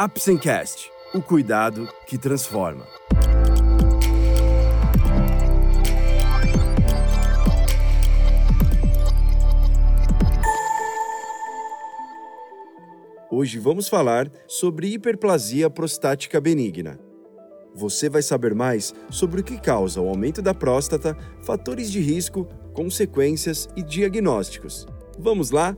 Apsencast, o cuidado que transforma. Hoje vamos falar sobre hiperplasia prostática benigna. Você vai saber mais sobre o que causa o aumento da próstata, fatores de risco, consequências e diagnósticos. Vamos lá?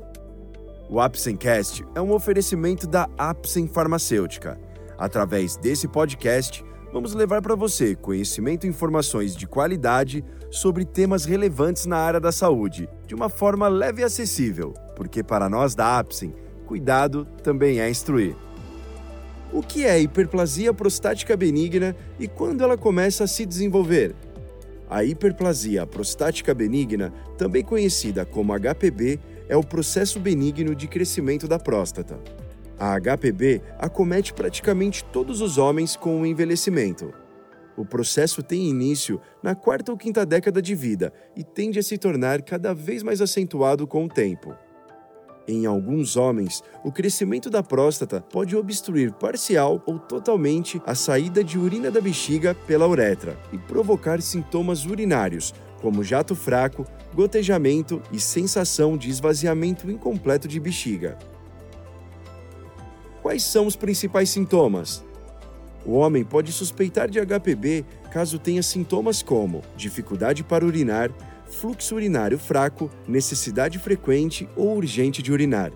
O Apsencast é um oferecimento da Apsen Farmacêutica. Através desse podcast, vamos levar para você conhecimento e informações de qualidade sobre temas relevantes na área da saúde, de uma forma leve e acessível, porque para nós da Apsen, cuidado também é instruir. O que é hiperplasia prostática benigna e quando ela começa a se desenvolver? A hiperplasia prostática benigna, também conhecida como HPB, é o processo benigno de crescimento da próstata. A HPB acomete praticamente todos os homens com o envelhecimento. O processo tem início na quarta ou quinta década de vida e tende a se tornar cada vez mais acentuado com o tempo. Em alguns homens, o crescimento da próstata pode obstruir parcial ou totalmente a saída de urina da bexiga pela uretra e provocar sintomas urinários, como jato fraco, gotejamento e sensação de esvaziamento incompleto de bexiga. Quais são os principais sintomas? O homem pode suspeitar de HPB caso tenha sintomas como dificuldade para urinar, fluxo urinário fraco, necessidade frequente ou urgente de urinar.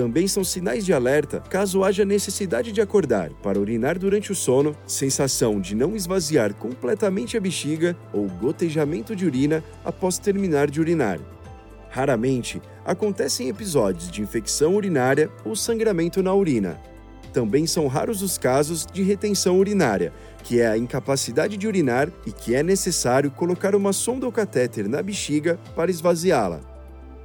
Também são sinais de alerta caso haja necessidade de acordar para urinar durante o sono, sensação de não esvaziar completamente a bexiga ou gotejamento de urina após terminar de urinar. Raramente acontecem episódios de infecção urinária ou sangramento na urina. Também são raros os casos de retenção urinária, que é a incapacidade de urinar e que é necessário colocar uma sonda ou catéter na bexiga para esvaziá-la.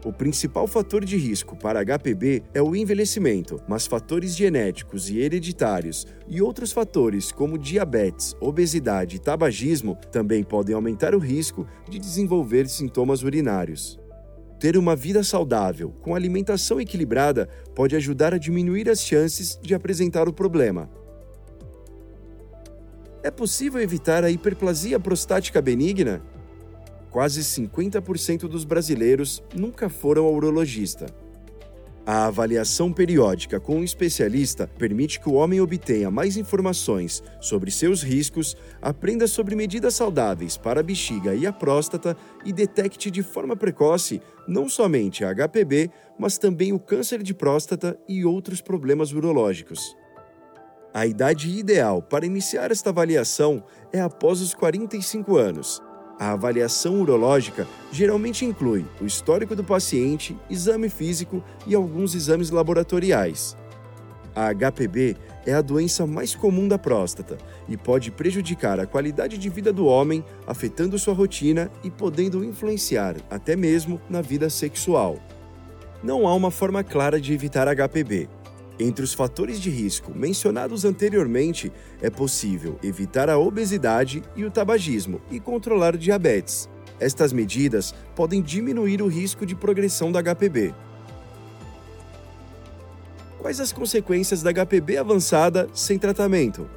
O principal fator de risco para HPB é o envelhecimento, mas fatores genéticos e hereditários e outros fatores como diabetes, obesidade e tabagismo também podem aumentar o risco de desenvolver sintomas urinários. Ter uma vida saudável, com alimentação equilibrada, pode ajudar a diminuir as chances de apresentar o problema. É possível evitar a hiperplasia prostática benigna? Quase 50% dos brasileiros nunca foram ao urologista. A avaliação periódica com um especialista permite que o homem obtenha mais informações sobre seus riscos, aprenda sobre medidas saudáveis para a bexiga e a próstata e detecte de forma precoce não somente a HPB, mas também o câncer de próstata e outros problemas urológicos. A idade ideal para iniciar esta avaliação é após os 45 anos a avaliação urológica geralmente inclui o histórico do paciente, exame físico e alguns exames laboratoriais. A HPB é a doença mais comum da próstata e pode prejudicar a qualidade de vida do homem, afetando sua rotina e podendo influenciar até mesmo na vida sexual. Não há uma forma clara de evitar HPB, entre os fatores de risco mencionados anteriormente, é possível evitar a obesidade e o tabagismo e controlar diabetes. Estas medidas podem diminuir o risco de progressão da HPB. Quais as consequências da HPB avançada sem tratamento?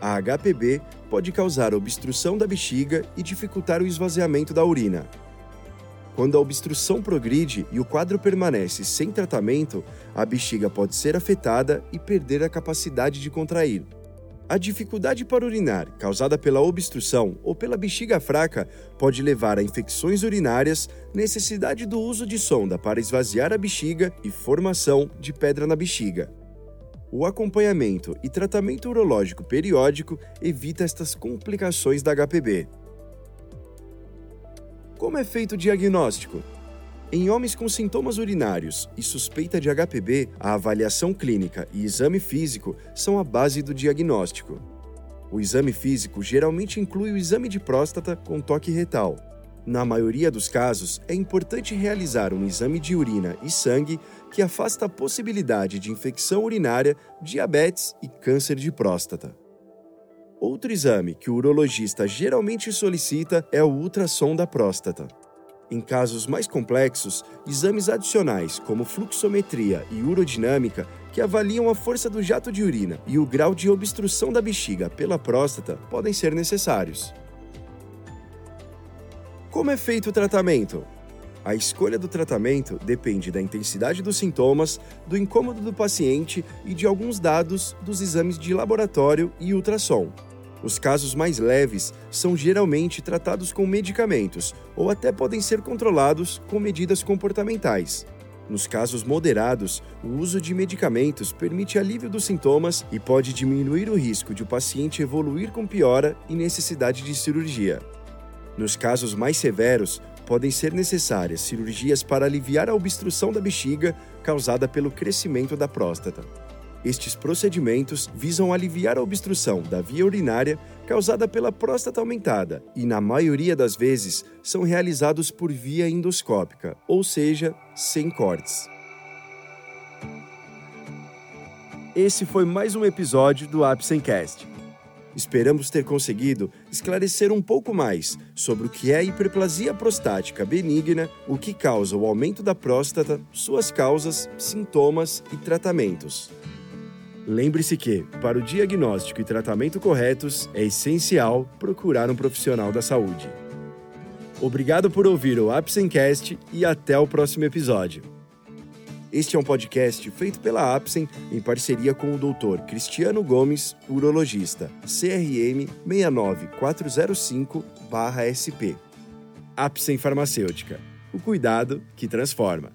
A HPB pode causar obstrução da bexiga e dificultar o esvaziamento da urina. Quando a obstrução progride e o quadro permanece sem tratamento, a bexiga pode ser afetada e perder a capacidade de contrair. A dificuldade para urinar, causada pela obstrução ou pela bexiga fraca, pode levar a infecções urinárias, necessidade do uso de sonda para esvaziar a bexiga e formação de pedra na bexiga. O acompanhamento e tratamento urológico periódico evita estas complicações da HPB. Como é feito o diagnóstico? Em homens com sintomas urinários e suspeita de HPB, a avaliação clínica e exame físico são a base do diagnóstico. O exame físico geralmente inclui o exame de próstata com toque retal. Na maioria dos casos, é importante realizar um exame de urina e sangue que afasta a possibilidade de infecção urinária, diabetes e câncer de próstata. Outro exame que o urologista geralmente solicita é o ultrassom da próstata. Em casos mais complexos, exames adicionais, como fluxometria e urodinâmica, que avaliam a força do jato de urina e o grau de obstrução da bexiga pela próstata, podem ser necessários. Como é feito o tratamento? A escolha do tratamento depende da intensidade dos sintomas, do incômodo do paciente e de alguns dados dos exames de laboratório e ultrassom. Os casos mais leves são geralmente tratados com medicamentos ou até podem ser controlados com medidas comportamentais. Nos casos moderados, o uso de medicamentos permite alívio dos sintomas e pode diminuir o risco de o paciente evoluir com piora e necessidade de cirurgia. Nos casos mais severos, podem ser necessárias cirurgias para aliviar a obstrução da bexiga causada pelo crescimento da próstata. Estes procedimentos visam aliviar a obstrução da via urinária causada pela próstata aumentada e, na maioria das vezes, são realizados por via endoscópica, ou seja, sem cortes. Esse foi mais um episódio do Apsencast. Esperamos ter conseguido esclarecer um pouco mais sobre o que é hiperplasia prostática benigna, o que causa o aumento da próstata, suas causas, sintomas e tratamentos. Lembre-se que, para o diagnóstico e tratamento corretos, é essencial procurar um profissional da saúde. Obrigado por ouvir o Apsencast e até o próximo episódio. Este é um podcast feito pela Apsen em parceria com o Dr. Cristiano Gomes, urologista, CRM 69405-SP. Apsen Farmacêutica. O cuidado que transforma.